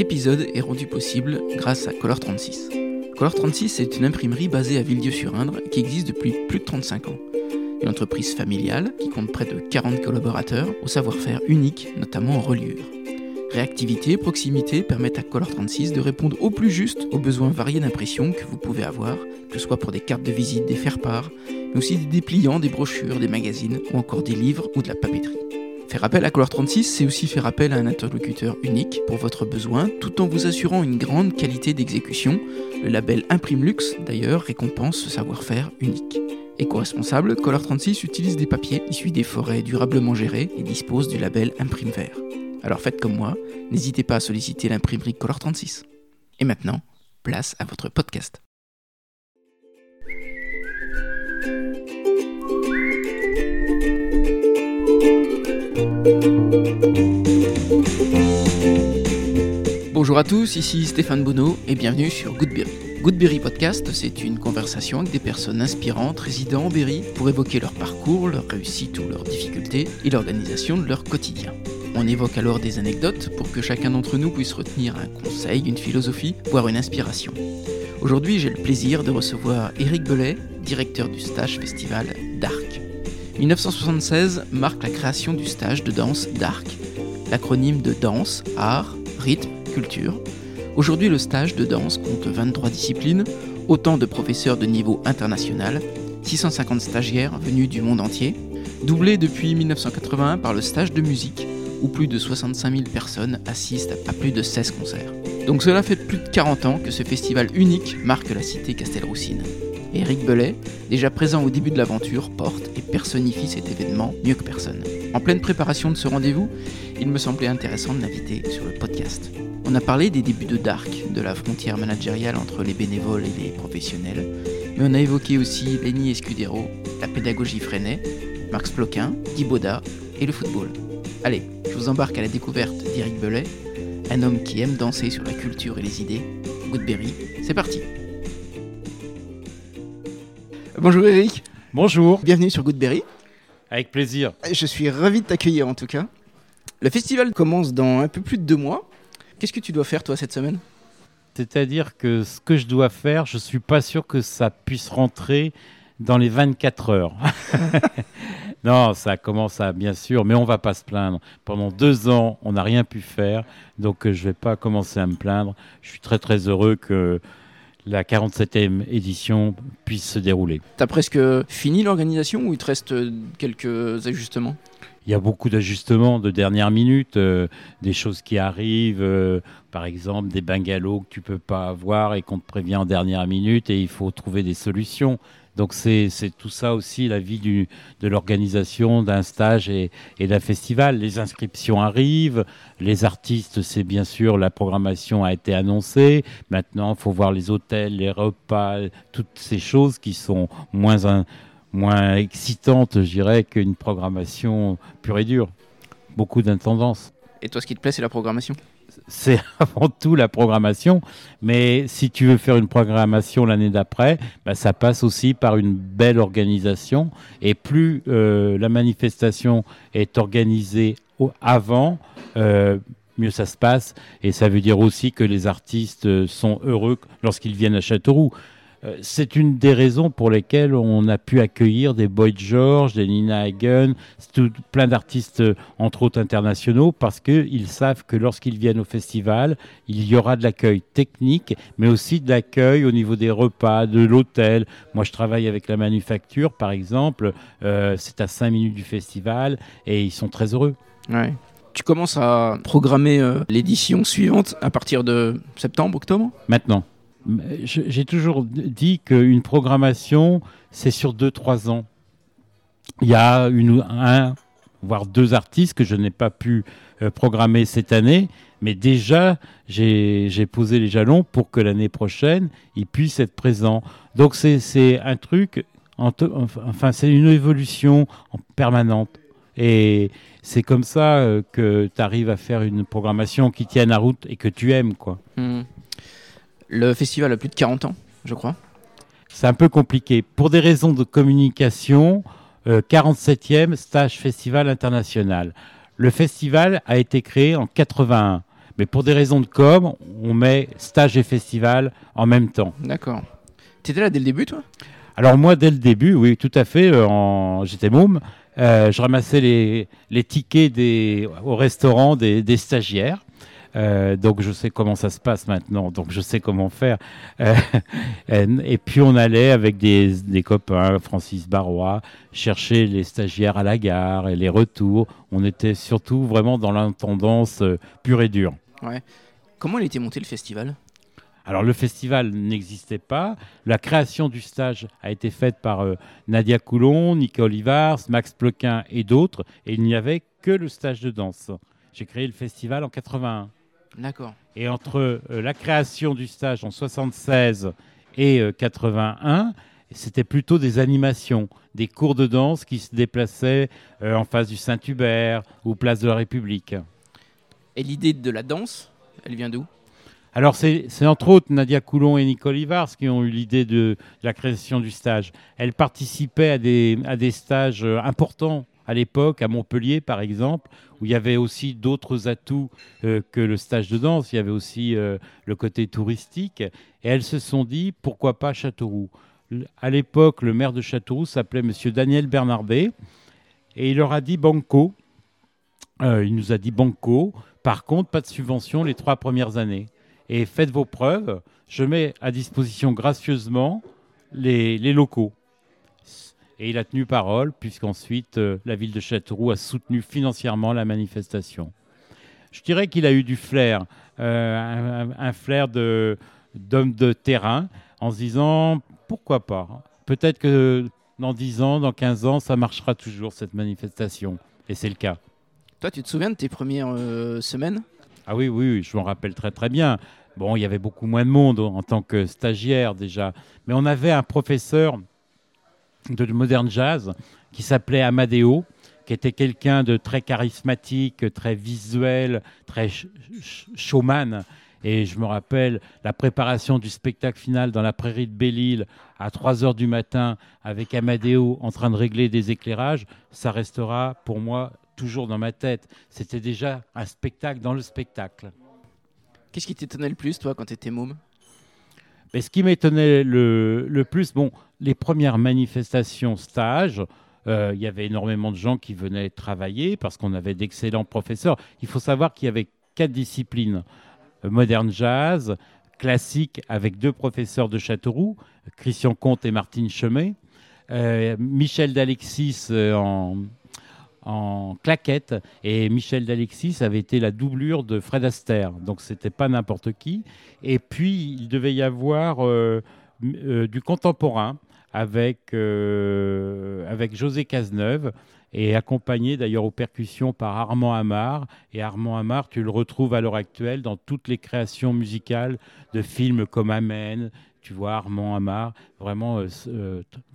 Cet épisode est rendu possible grâce à Color 36. Color 36 est une imprimerie basée à Villedieu-sur-Indre qui existe depuis plus de 35 ans. Une entreprise familiale qui compte près de 40 collaborateurs au savoir-faire unique, notamment en reliure. Réactivité et proximité permettent à Color 36 de répondre au plus juste aux besoins variés d'impression que vous pouvez avoir, que ce soit pour des cartes de visite, des faire-part, mais aussi des dépliants, des brochures, des magazines ou encore des livres ou de la papeterie. Faire appel à Color 36, c'est aussi faire appel à un interlocuteur unique pour votre besoin, tout en vous assurant une grande qualité d'exécution. Le label Imprimlux, d'ailleurs, récompense ce savoir-faire unique. Éco-responsable, Color 36 utilise des papiers issus des forêts durablement gérées et dispose du label Imprime Vert. Alors faites comme moi, n'hésitez pas à solliciter l'imprimerie Color 36. Et maintenant, place à votre podcast. Bonjour à tous, ici Stéphane Bonneau et bienvenue sur Goodberry. Goodberry Podcast, c'est une conversation avec des personnes inspirantes résidant en Berry pour évoquer leur parcours, leur réussite ou leurs difficultés et l'organisation de leur quotidien. On évoque alors des anecdotes pour que chacun d'entre nous puisse retenir un conseil, une philosophie, voire une inspiration. Aujourd'hui, j'ai le plaisir de recevoir Éric Belay, directeur du stage festival Dark. 1976 marque la création du stage de danse Dark, l'acronyme de danse, art, rythme, culture. Aujourd'hui, le stage de danse compte 23 disciplines, autant de professeurs de niveau international, 650 stagiaires venus du monde entier, doublé depuis 1981 par le stage de musique, où plus de 65 000 personnes assistent à plus de 16 concerts. Donc cela fait plus de 40 ans que ce festival unique marque la cité Castelroussine. Eric Belay, déjà présent au début de l'aventure, porte et personnifie cet événement mieux que personne. En pleine préparation de ce rendez-vous, il me semblait intéressant de l'inviter sur le podcast. On a parlé des débuts de Dark, de la frontière managériale entre les bénévoles et les professionnels, mais on a évoqué aussi Lenny Escudero, la pédagogie Freinet, Max Ploquin, Guy Boda et le football. Allez, je vous embarque à la découverte d'Éric Belay, un homme qui aime danser sur la culture et les idées. Goodberry, c'est parti Bonjour Eric. Bonjour. Bienvenue sur Goodberry. Avec plaisir. Je suis ravi de t'accueillir en tout cas. Le festival commence dans un peu plus de deux mois. Qu'est-ce que tu dois faire toi cette semaine? C'est-à-dire que ce que je dois faire, je suis pas sûr que ça puisse rentrer dans les 24 heures. non, ça commence à bien sûr, mais on va pas se plaindre. Pendant deux ans, on n'a rien pu faire, donc euh, je vais pas commencer à me plaindre. Je suis très très heureux que la 47e édition puisse se dérouler. Tu as presque fini l'organisation ou il te reste quelques ajustements? Il y a beaucoup d'ajustements de dernière minute, euh, des choses qui arrivent, euh, par exemple des bungalows que tu peux pas avoir et qu'on te prévient en dernière minute et il faut trouver des solutions. Donc c'est tout ça aussi la vie de l'organisation d'un stage et, et d'un festival. Les inscriptions arrivent, les artistes, c'est bien sûr, la programmation a été annoncée. Maintenant, il faut voir les hôtels, les repas, toutes ces choses qui sont moins, moins excitantes, je dirais, qu'une programmation pure et dure. Beaucoup d'intendance. Et toi, ce qui te plaît, c'est la programmation? C'est avant tout la programmation. Mais si tu veux faire une programmation l'année d'après, bah, ça passe aussi par une belle organisation. Et plus euh, la manifestation est organisée avant, euh, mieux ça se passe. Et ça veut dire aussi que les artistes sont heureux lorsqu'ils viennent à Châteauroux. Euh, c'est une des raisons pour lesquelles on a pu accueillir des Boy George, des Nina Hagen, plein d'artistes, entre autres internationaux, parce qu'ils savent que lorsqu'ils viennent au festival, il y aura de l'accueil technique, mais aussi de l'accueil au niveau des repas, de l'hôtel. Moi, je travaille avec la manufacture, par exemple. Euh, c'est à 5 minutes du festival et ils sont très heureux. Ouais. Tu commences à programmer euh, l'édition suivante à partir de septembre, octobre? Maintenant. J'ai toujours dit qu'une programmation, c'est sur 2-3 ans. Il y a un, voire deux artistes que je n'ai pas pu euh, programmer cette année, mais déjà, j'ai posé les jalons pour que l'année prochaine, ils puissent être présents. Donc c'est un truc, enfin c'est une évolution en permanente. Et c'est comme ça euh, que tu arrives à faire une programmation qui tienne à route et que tu aimes. quoi. Mmh. Le festival a plus de 40 ans, je crois. C'est un peu compliqué. Pour des raisons de communication, 47e euh, stage festival international. Le festival a été créé en 81. Mais pour des raisons de com, on met stage et festival en même temps. D'accord. Tu étais là dès le début, toi? Alors moi, dès le début, oui, tout à fait. euh, en... J'étais môme. Euh, je ramassais les, les tickets des, au restaurant des, des stagiaires. Euh, donc je sais comment ça se passe maintenant, donc je sais comment faire. Euh, et puis on allait avec des, des copains, Francis Barrois, chercher les stagiaires à la gare et les retours. On était surtout vraiment dans l'intendance euh, pure et dure. Ouais. Comment il était monté le festival? Alors le festival n'existait pas. La création du stage a été faite par euh, Nadia Coulon, Nicole Ivars, Max Plequin et d'autres. Et il n'y avait que le stage de danse. J'ai créé le festival en 81. D'accord. Et entre euh, la création du stage en 76 et euh, 81, c'était plutôt des animations, des cours de danse qui se déplaçaient euh, en face du Saint-Hubert ou place de la République. Et l'idée de la danse, elle vient d'où? Alors, c'est entre autres Nadia Coulon et Nicole Ivars qui ont eu l'idée de, de la création du stage. Elles participaient à des, à des stages euh, importants à l'époque, à Montpellier par exemple, où il y avait aussi d'autres atouts euh, que le stage de danse. Il y avait aussi euh, le côté touristique. Et elles se sont dit, pourquoi pas Châteauroux? À l'époque, le maire de Châteauroux s'appelait Monsieur Daniel Bernardet. Et il leur a dit Banco. Euh, il nous a dit Banco. Par contre, pas de subvention les trois premières années. Et faites vos preuves. Je mets à disposition gracieusement les locaux. Et il a tenu parole, puisqu'ensuite euh, la ville de Châteauroux a soutenu financièrement la manifestation. Je dirais qu'il a eu du flair, euh, un, un flair de- d'homme de, terrain, en se disant pourquoi pas? Peut-être que dans 10 ans, dans 15 ans, ça marchera toujours cette manifestation. Et c'est le cas. Toi, tu te souviens de tes premières euh, semaines? Ah oui, oui, oui, je m'en rappelle très très bien. Bon, il y avait beaucoup moins de monde en tant que stagiaire déjà, mais on avait un professeur de moderne jazz qui s'appelait Amadeo, qui était quelqu'un de très charismatique, très visuel, très sh- sh- showman. Et je me rappelle la préparation du spectacle final dans la prairie de Belle-Île à 3 heures du matin avec Amadeo en train de régler des éclairages. Ça restera pour moi toujours dans ma tête. C'était déjà un spectacle dans le spectacle. Qu'est-ce qui t'étonnait le plus, toi, quand t'étais môme? Mais ce qui m'étonnait le, plus, bon, les premières manifestations stages, euh, il y avait énormément de gens qui venaient travailler parce qu'on avait d'excellents professeurs. Il faut savoir qu'il y avait quatre disciplines Euh, moderne jazz, classique avec deux professeurs de Châteauroux, Christian Comte et Martine Chemet, euh, Michel d'Alexis en, en claquette et Michel d'Alexis avait été la doublure de Fred Astaire, donc c'était pas n'importe qui. Et puis il devait y avoir euh, euh, du contemporain avec, euh, avec José Cazeneuve et accompagné d'ailleurs aux percussions par Armand Amar. Et Armand Amar, tu le retrouves à l'heure actuelle dans toutes les créations musicales de films comme Amen. Tu vois Armand Amar, vraiment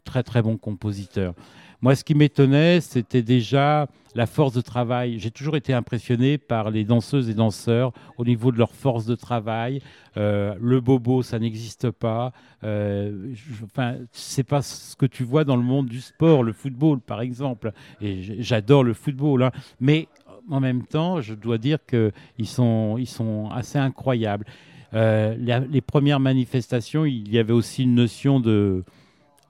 très très bon compositeur. Moi, ce qui m'étonnait, c'était déjà la force de travail. J'ai toujours été impressionné par les danseuses et danseurs au niveau de leur force de travail. Euh, le bobo, ça n'existe pas. Euh, je- enfin, c'est pas ce que tu vois dans le monde du sport, le football, par exemple. Et j'adore le football, hein. mais en même temps, je dois dire qu'ils sont, ils sont assez incroyables. Euh, la- les premières manifestations, il y avait aussi une notion de,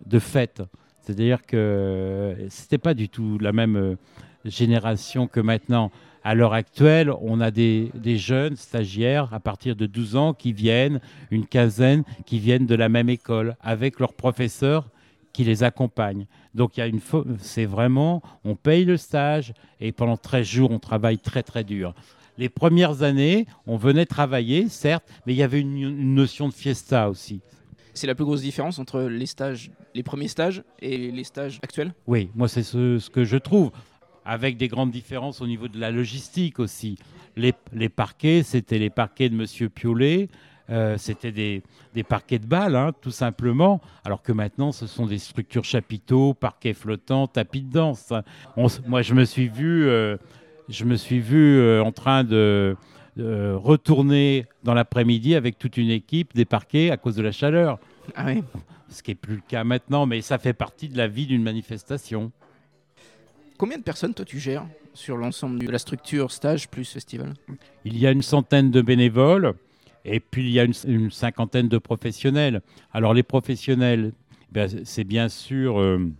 de fête. C'est-à-dire que c'était pas du tout la même euh, génération que maintenant. À l'heure actuelle, on a des, jeunes stagiaires à partir de 12 ans qui viennent, une quinzaine qui viennent de la même école, avec leurs professeurs qui les accompagnent. Donc il y a une c'est vraiment, on paye le stage et pendant 13 jours, on travaille très très dur. Les premières années, on venait travailler, certes, mais il y avait une notion de fiesta aussi. C'est la plus grosse différence entre les stages, les premiers stages et les stages actuels Oui, moi c'est ce, que je trouve, avec des grandes différences au niveau de la logistique aussi. Les, parquets, c'était les parquets de Monsieur Piolet, euh, c'était des, parquets de balles, hein, tout simplement, alors que maintenant ce sont des structures chapiteaux, parquets flottants, tapis de danse. Moi je me suis vu, euh, je me suis vu euh, en train de de retourner dans l'après-midi avec toute une équipe des parquets à cause de la chaleur Ah oui. ce qui n'est plus le cas maintenant, mais ça fait partie de la vie d'une manifestation. Combien de personnes, toi, tu gères sur l'ensemble de la structure stage plus festival? Il y a une centaine de bénévoles et puis il y a une, cinquantaine de professionnels. Alors les professionnels, ben, c'est bien sûr euh,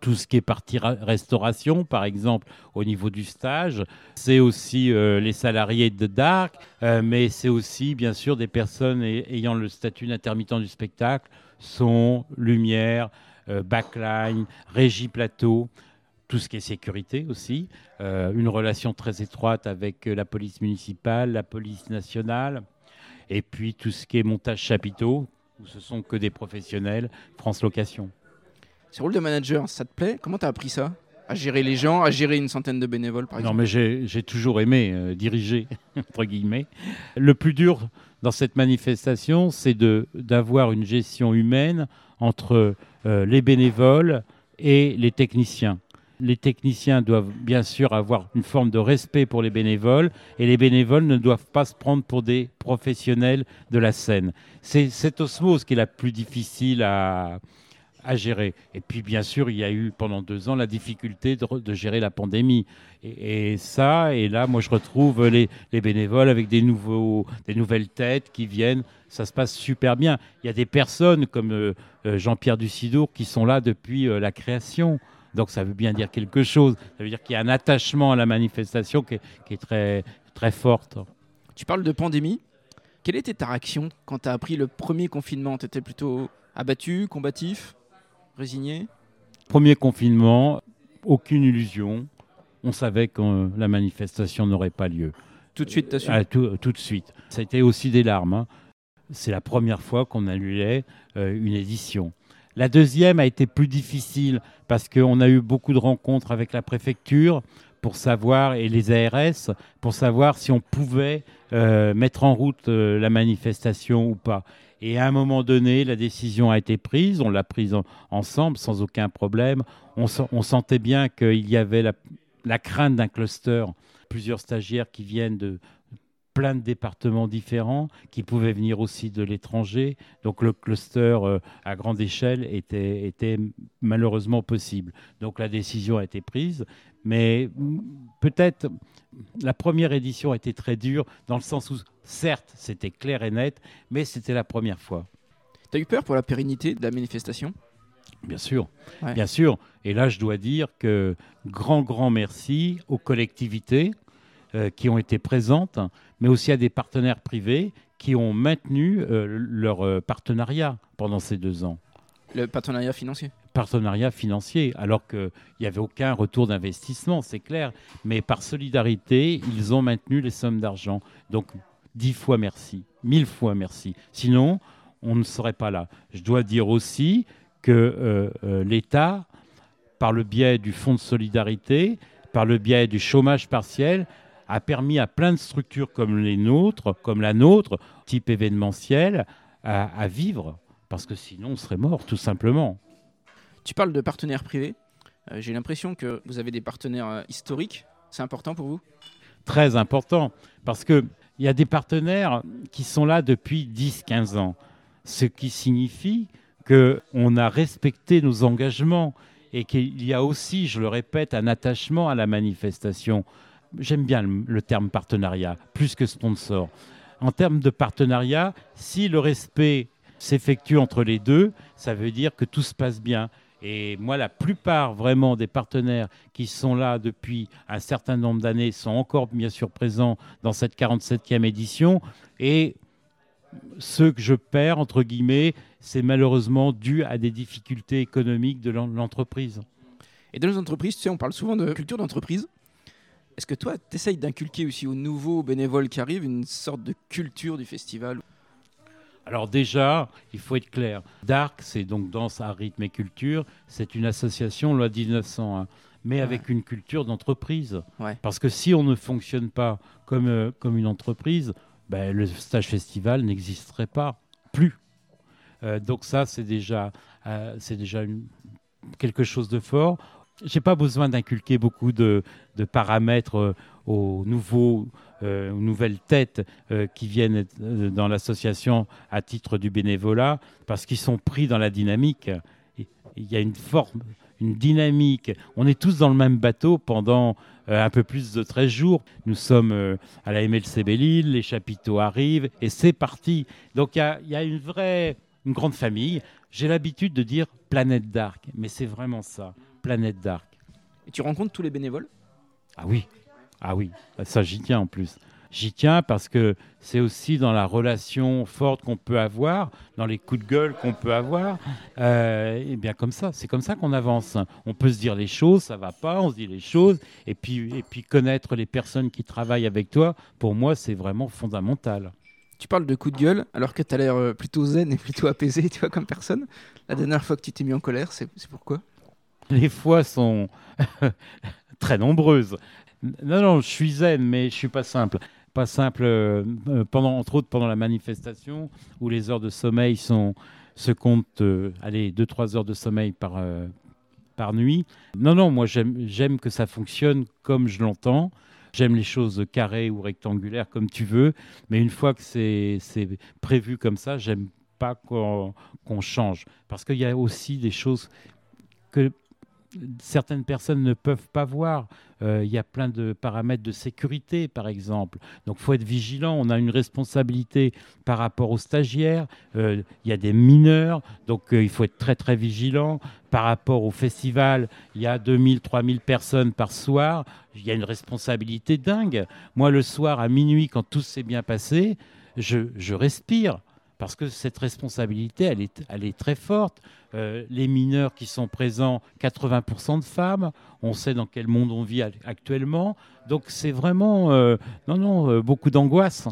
tout ce qui est partie restauration, par exemple, au niveau du stage. C'est aussi euh, les salariés de Dark, euh, mais c'est aussi bien sûr des personnes ayant le statut d'intermittent du spectacle, son, lumière, backline, régie plateau tout ce qui est sécurité aussi, une relation très étroite avec la police municipale, la police nationale, et puis tout ce qui est montage chapiteau, où ce sont que des professionnels, France Location. Ce rôle de manager, ça te plaît? Comment tu as appris ça? À gérer les gens, à gérer une centaine de bénévoles, par exemple Non, mais j'ai toujours aimé euh, diriger, entre guillemets. Le plus dur dans cette manifestation, c'est d'avoir une gestion humaine entre euh, les bénévoles et les techniciens les techniciens doivent bien sûr avoir une forme de respect pour les bénévoles et les bénévoles ne doivent pas se prendre pour des professionnels de la scène. C'est cette osmose qui est la plus difficile à, gérer. Et puis bien sûr, il y a eu pendant deux ans la difficulté de, gérer la pandémie. Et, ça, et là, moi je retrouve les, bénévoles avec des, nouveaux, des nouvelles têtes qui viennent. Ça se passe super bien. Il y a des personnes comme euh, euh, Jean-Pierre Ducidour qui sont là depuis euh, la création. Donc ça veut bien dire quelque chose. Ça veut dire qu'il y a un attachement à la manifestation qui est, très, très forte. Tu parles de pandémie. Quelle était ta réaction quand tu as appris le premier confinement? Tu étais plutôt abattu, combatif, résigné? Premier confinement, aucune illusion. On savait que la manifestation n'aurait pas lieu. Tout de suite, tu as su? Ah, tout, tout, de suite. Ça a été aussi des larmes. Hein. C'est la première fois qu'on annulait euh, une édition. La deuxième a été plus difficile parce qu'on a eu beaucoup de rencontres avec la préfecture pour savoir, et les ARS, pour savoir si on pouvait euh, mettre en route euh, la manifestation ou pas. Et à un moment donné, la décision a été prise, on l'a prise ensemble sans aucun problème. On, sentait bien qu'il y avait la crainte d'un cluster, plusieurs stagiaires qui viennent de, plein de départements différents qui pouvaient venir aussi de l'étranger. Donc le cluster euh, à grande échelle était, était malheureusement possible. Donc la décision a été prise, mais peut-être la première édition a été très dure dans le sens où certes c'était clair et net, mais c'était la première fois. Tu as eu peur pour la pérennité de la manifestation? Bien sûr, bien sûr. Et là, je dois dire que grand, grand merci aux collectivités, euh, qui ont été présentes, mais aussi à des partenaires privés qui ont maintenu euh, leur euh, partenariat pendant ces deux ans. Le partenariat financier? Partenariat financier, alors qu'il n'y avait aucun retour d'investissement, c'est clair. Mais par solidarité, ils ont maintenu les sommes d'argent. Donc, dix fois merci, mille fois merci. Sinon, on ne serait pas là. Je dois dire aussi que l'État, par le biais du Fonds de solidarité, par le biais du chômage partiel, a permis à plein de structures comme les nôtres, comme la nôtre, type événementiel, à, vivre, parce que sinon on serait mort, tout simplement. Tu parles de partenaires privés. Euh, j'ai l'impression que vous avez des partenaires euh, historiques. C'est important pour vous? Très important, parce qu'il y a des partenaires qui sont là depuis 10-15 ans, ce qui signifie qu'on a respecté nos engagements et qu'il y a aussi, je le répète, un attachement à la manifestation j'aime bien le, terme partenariat, plus que sponsor. En termes de partenariat, si le respect s'effectue entre les deux, ça veut dire que tout se passe bien. Et moi, la plupart vraiment des partenaires qui sont là depuis un certain nombre d'années sont encore bien sûr présents dans cette 47e édition. Et ceux que je perds, entre guillemets, c'est malheureusement dû à des difficultés économiques de l'entreprise. Et dans les entreprises, tu sais, on parle souvent de culture d'entreprise. Est-ce que toi, tu essayes d'inculquer aussi aux nouveaux bénévoles qui arrivent une sorte de culture du festival alors déjà, il faut être clair. DARC, c'est donc Danse à rythme et culture. C'est une association loi 1901, mais avec une culture d'entreprise. Parce que si on ne fonctionne pas comme, euh, comme une entreprise, ben, le stage festival n'existerait pas plus. Euh, donc ça, c'est déjà, euh, c'est déjà quelque chose de fort j'ai pas besoin d'inculquer beaucoup de, paramètres euh, aux, euh, nouvelles têtes euh, qui viennent dans l'association à titre du bénévolat, parce qu'ils sont pris dans la dynamique. Il y a une forme, une dynamique. On est tous dans le même bateau pendant un peu plus de 13 jours. Nous sommes à la MLC Belle-Île, les chapiteaux arrivent et c'est parti. Donc il y, a, une vraie, une grande famille. J'ai l'habitude de dire planète d'arc, mais c'est vraiment ça, planète d'arc. Et tu rencontres tous les bénévoles? Ah oui, ah oui, ça j'y tiens en plus. J'y tiens parce que c'est aussi dans la relation forte qu'on peut avoir, dans les coups de gueule qu'on peut avoir. Euh, et bien comme ça, c'est comme ça qu'on avance. On peut se dire les choses, ça va pas, on se dit les choses, et puis, et puis connaître les personnes qui travaillent avec toi, pour moi, c'est vraiment fondamental. Tu parles de coups de gueule alors que tu as l'air euh, plutôt zen et plutôt apaisé, tu vois, comme personne. La dernière fois que tu t'es mis en colère, c'est pourquoi? Les fois sont très nombreuses. Non, non, je suis zen, mais je suis pas simple pas simple, euh, euh, pendant, entre autres pendant la manifestation, où les heures de sommeil sont, se comptent, euh, allez, 2-3 heures de sommeil par, par nuit. Non, non, moi j'aime que ça fonctionne comme je l'entends. J'aime les choses carrées ou rectangulaires comme tu veux, mais une fois que c'est prévu comme ça, j'aime pas qu'on change. Parce qu'il y a aussi des choses que certaines personnes ne peuvent pas voir. Euh, il y a plein de paramètres de sécurité, par exemple. Donc, faut être vigilant. On a une responsabilité par rapport aux stagiaires. Euh, il y a des mineurs, donc euh, il faut être très, très vigilant. Par rapport au festival, il y a 2000, 3000 personnes par soir. Il y a une responsabilité dingue. Moi, le soir, à minuit, quand tout s'est bien passé, je respire parce que cette responsabilité, elle est, très forte. Euh, les mineurs qui sont présents, 80% de femmes, on sait dans quel monde on vit actuellement. Donc c'est vraiment, euh, non, non, euh, beaucoup d'angoisse.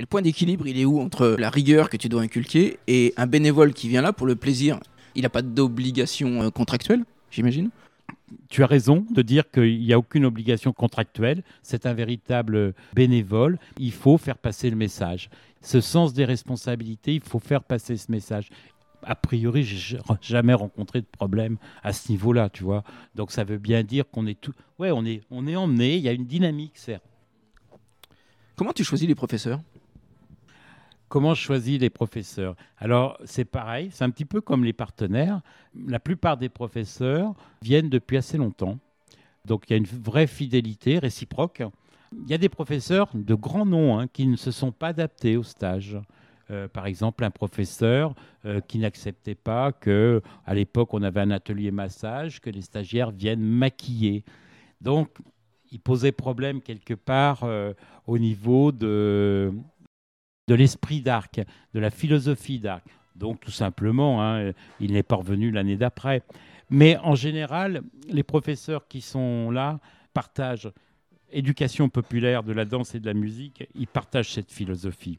Le point d'équilibre, il est où entre la rigueur que tu dois inculquer et un bénévole qui vient là pour le plaisir? Il n'a pas d'obligation contractuelle, j'imagine? Tu as raison de dire qu'il n'y a aucune obligation contractuelle. C'est un véritable bénévole. Il faut faire passer le message. Ce sens des responsabilités, il faut faire passer ce message. A priori, j'ai jamais rencontré de problème à ce niveau-là, tu vois. Donc ça veut bien dire qu'on est tout. Ouais, on est, on est emmené. Il y a une dynamique, certes. Comment tu choisis les professeurs? Comment je choisis les professeurs? Alors, c'est pareil, c'est un petit peu comme les partenaires. La plupart des professeurs viennent depuis assez longtemps. Donc, il y a une vraie fidélité réciproque. Il y a des professeurs de grands noms hein, qui ne se sont pas adaptés au stage. Euh, par exemple, un professeur euh, qui n'acceptait pas que, à l'époque, on avait un atelier massage, que les stagiaires viennent maquiller. Donc, il posait problème quelque part euh, au niveau de, de l'esprit d'Arc, de la philosophie d'Arc. Donc tout simplement, hein, il n'est pas revenu l'année d'après. Mais en général, les professeurs qui sont là partagent éducation populaire de la danse et de la musique, ils partagent cette philosophie.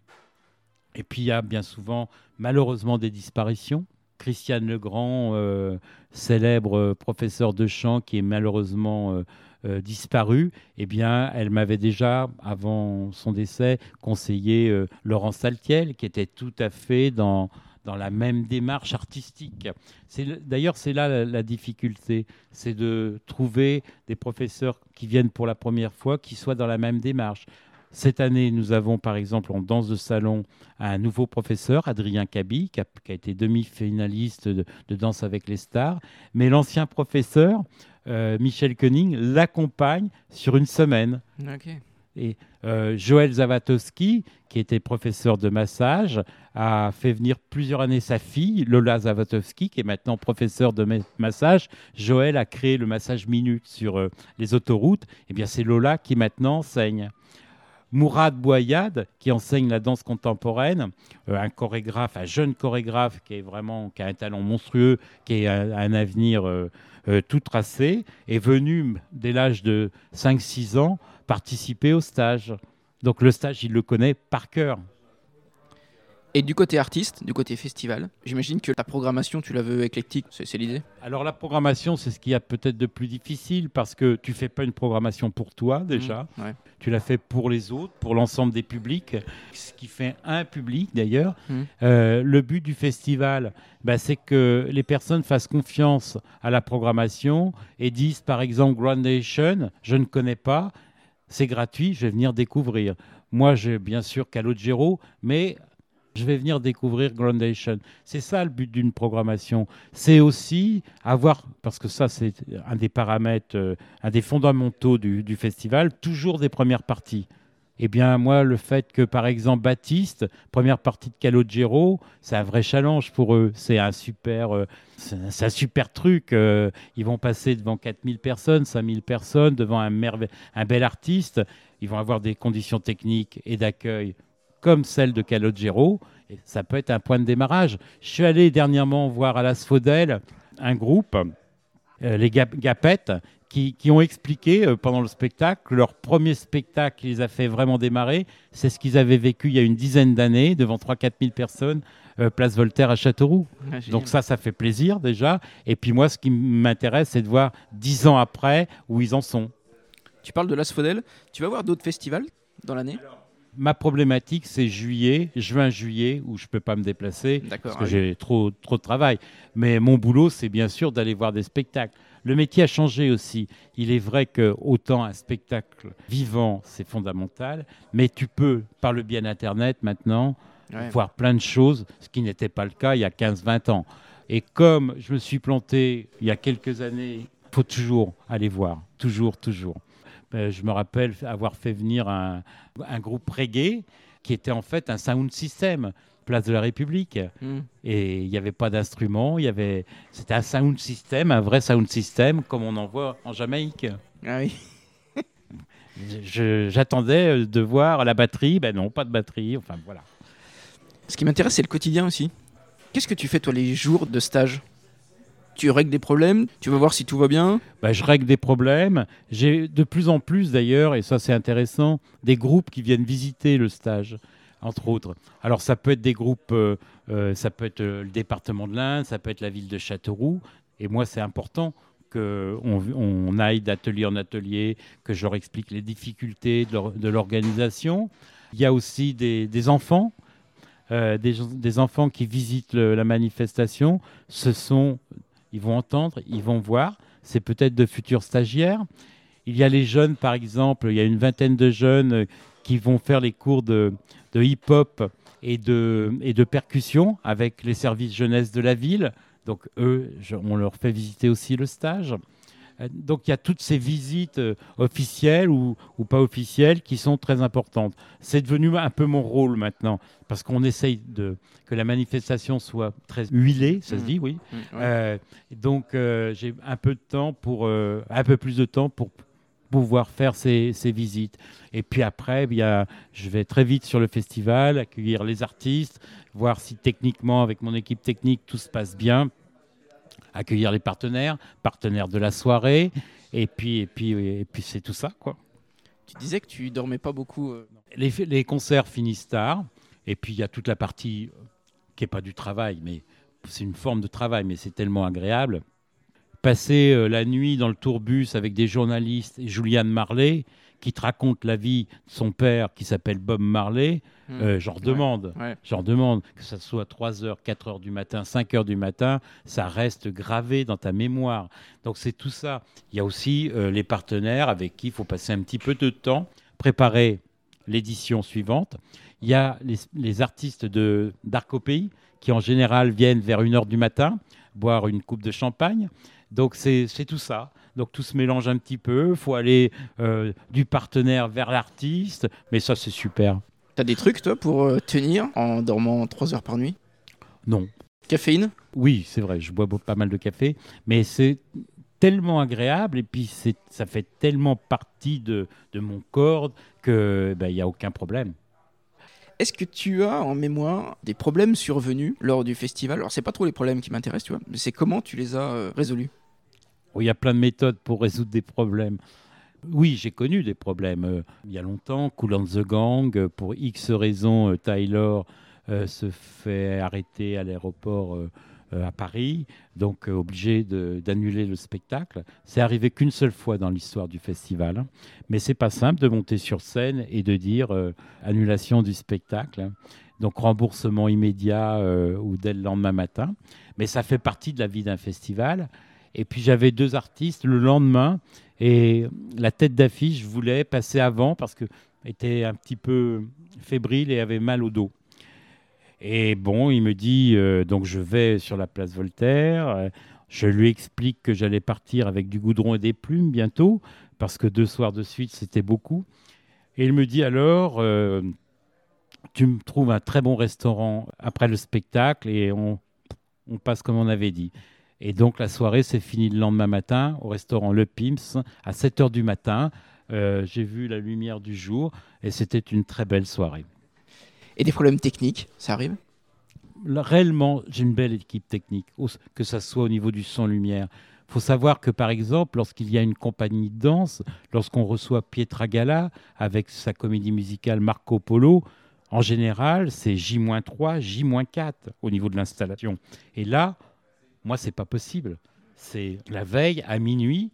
Et puis il y a bien souvent malheureusement des disparitions. Christiane Legrand, euh, célèbre professeur de chant qui est malheureusement euh, euh, disparu, eh bien, elle m'avait déjà, avant son décès, conseillé euh, Laurent Saltiel, qui était tout à fait dans, dans la même démarche artistique. D'ailleurs, c'est là la, difficulté, c'est de trouver des professeurs qui viennent pour la première fois, qui soient dans la même démarche. Cette année, nous avons par exemple en danse de salon un nouveau professeur, Adrien Cabi, qui a, été demi-finaliste de, de, Danse avec les stars. Mais l'ancien professeur, euh, Michel Koenig l'accompagne sur une semaine. Et euh, Joël Zawatowski, qui était professeur de massage, a fait venir plusieurs années sa fille, Lola Zawatowski, qui est maintenant professeur de massage. Joël a créé le massage minute sur euh, les autoroutes. Et eh bien, c'est Lola qui maintenant enseigne. Mourad Bouayad, qui enseigne la danse contemporaine, un chorégraphe, un jeune chorégraphe qui est vraiment qui a un talent monstrueux, qui a un, avenir euh, tout tracé, est venu, dès l'âge de 5-6 ans, participer au stage. Donc le stage, il le connaît par cœur. Et du côté artiste, du côté festival, j'imagine que la programmation, tu la veux éclectique, c'est l'idée? Alors la programmation, c'est ce qu'il y a peut-être de plus difficile parce que tu fais pas une programmation pour toi déjà, mmh, tu la fais pour les autres, pour l'ensemble des publics, ce qui fait un public d'ailleurs. Mmh. Euh, le but du festival, bah, c'est que les personnes fassent confiance à la programmation et disent par exemple Grandation, je ne connais pas, c'est gratuit, je vais venir découvrir. Moi, j'ai bien sûr Calogero, mais je vais venir découvrir Groundation. C'est ça le but d'une programmation. C'est aussi avoir, parce que ça c'est un des paramètres, euh, un des fondamentaux du, festival, toujours des premières parties. Eh bien, moi, le fait que, par exemple, Baptiste, première partie de Calogero, c'est un vrai challenge pour eux. C'est un super, euh, un super truc. euh, ils vont passer devant 4000 personnes, 5000 personnes, devant un, un bel artiste. Ils vont avoir des conditions techniques et d'accueil comme celles de Calogero. Et ça peut être un point de démarrage. Je suis allé dernièrement voir à l'Asphodel un groupe, euh, les Gap- Gapettes, qui, qui ont expliqué euh, pendant le spectacle que leur premier spectacle qui les a fait vraiment démarrer, c'est ce qu'ils avaient vécu il y a une dizaine d'années devant 3-4 000 personnes, euh, place Voltaire à Châteauroux. Ah. Donc ça, ça fait plaisir déjà. Et puis moi, ce qui m'intéresse, c'est de voir dix ans après où ils en sont. Tu parles de l'Asphodel. Tu vas voir d'autres festivals dans l'année? Ma problématique, c'est juillet, juin-juillet, où je ne peux pas me déplacer parce que j'ai trop, trop de travail. Mais mon boulot, c'est bien sûr d'aller voir des spectacles. Le métier a changé aussi. Il est vrai que autant un spectacle vivant, c'est fondamental, mais tu peux, par le biais d'Internet maintenant, Ouais. voir plein de choses, ce qui n'était pas le cas il y a 15-20 ans. Et comme je me suis planté il y a quelques années, il faut toujours aller voir, toujours, toujours. Euh, je me rappelle avoir fait venir un, un groupe reggae qui était en fait un sound system, place de la République. Hmm. Et il n'y avait pas d'instrument, il y avait, c'était un sound system, un vrai sound system comme on en voit en Jamaïque. Ah oui. J'attendais euh, de voir la batterie, ben non, pas de batterie, enfin voilà. Ce qui m'intéresse, c'est le quotidien aussi. Qu'est-ce que tu fais, toi, les jours de stage? Tu règles des problèmes Tu vas voir si tout va bien Bah, je règle des problèmes. J'ai de plus en plus d'ailleurs, et ça c'est intéressant, des groupes qui viennent visiter le stage, entre autres. Alors ça peut être des groupes, euh, euh, ça peut être euh, le département de l'Inde, ça peut être la ville de Châteauroux. Et moi c'est important qu'on on aille d'atelier en atelier, que je leur explique les difficultés de l'organisation. Il y a aussi des, enfants. des, enfants qui visitent la manifestation, ce sont, ils vont entendre, ils vont voir, c'est peut-être de futurs stagiaires. Il y a les jeunes, par exemple, il y a une vingtaine de jeunes euh, qui vont faire les cours de, hip-hop et de, et percussion avec les services jeunesse de la ville. Donc, eux, on leur fait visiter aussi le stage. Euh, Donc, il y a toutes ces visites euh, officielles ou, ou pas officielles qui sont très importantes. C'est devenu un peu mon rôle maintenant, parce qu'on essaye de, que la manifestation soit très huilée, ça se Mhm. dit, oui, ouais. euh, donc euh, j'ai un peu de temps pour euh, un peu plus de temps pour pouvoir faire ces, ces visites. Et puis après, bien, je vais très vite sur le festival, accueillir les artistes, voir si techniquement, avec mon équipe technique, tout se passe bien, accueillir les partenaires, partenaires de la soirée, et puis, et puis, et puis c'est tout ça, quoi. Tu disais que tu dormais pas beaucoup. euh, Les, les concerts finissent tard, et puis il y a toute la partie euh, qui n'est pas du travail, mais c'est une forme de travail, mais c'est tellement agréable. Passer euh, la nuit dans le tourbus avec des journalistes et Julianne Marley, qui te raconte la vie de son père qui s'appelle Bob Marley, hmm. euh, j'en demande. Ouais. J'en demande que ça soit 3 heures, 4 heures du matin, 5 heures du matin, ça reste gravé dans ta mémoire. Donc c'est tout ça. Il y a aussi euh, les partenaires avec qui il faut passer un petit peu de temps, préparer l'édition suivante. Il y a les, les artistes de d'Arc au Pays qui en général viennent vers 1 heure du matin boire une coupe de champagne. Donc c'est tout ça. Donc tout se mélange un petit peu. Il faut aller euh, du partenaire vers l'artiste. Mais ça c'est super. T'as des trucs, toi, pour euh, tenir en dormant 3 heures par nuit? Non, Caféine? Oui, c'est vrai, je bois pas mal de café, mais c'est tellement agréable et puis ça fait tellement partie de, de mon corps que ben, il n'y a aucun problème. Est-ce que tu as en mémoire des problèmes survenus lors du festival? Alors, c'est pas trop les problèmes qui m'intéressent, tu vois, mais c'est comment tu les as euh, résolus? Il y a plein de méthodes pour résoudre des problèmes. Oui, j'ai connu des problèmes. euh, il y a longtemps, Cool the Gang, euh, pour X raisons, euh, Tyler euh, se fait arrêter à l'aéroport euh, à Paris, donc obligé d'annuler le spectacle. C'est arrivé qu'une seule fois dans l'histoire du festival, hein. mais c'est pas simple de monter sur scène et de dire annulation du spectacle. hein. Donc remboursement immédiat ou dès le lendemain matin. Mais ça fait partie de la vie d'un festival. Et puis j'avais deux artistes le lendemain et la tête d'affiche voulait passer avant parce que était un petit peu fébrile et avait mal au dos. Et bon, il me dit, euh, donc je vais sur la place Voltaire, je lui explique que j'allais partir avec du goudron et des plumes bientôt, parce que deux soirs de suite, c'était beaucoup. Et il me dit alors, euh, tu me trouves un très bon restaurant après le spectacle et on passe comme on avait dit. Et donc la soirée s'est finie le lendemain matin au restaurant Le Pims à 7 h du matin. Euh, j'ai vu la lumière du jour et c'était une très belle soirée. Et des problèmes techniques, ça arrive? Là, Réellement, j'ai une belle équipe technique, que ça soit au niveau du son-lumière. Il faut savoir que, par exemple, lorsqu'il y a une compagnie de danse, lorsqu'on reçoit Pietra Gala avec sa comédie musicale Marco Polo, en général, c'est J-3, J-4 au niveau de l'installation. Et là, moi, c'est pas possible. C'est la veille, à minuit,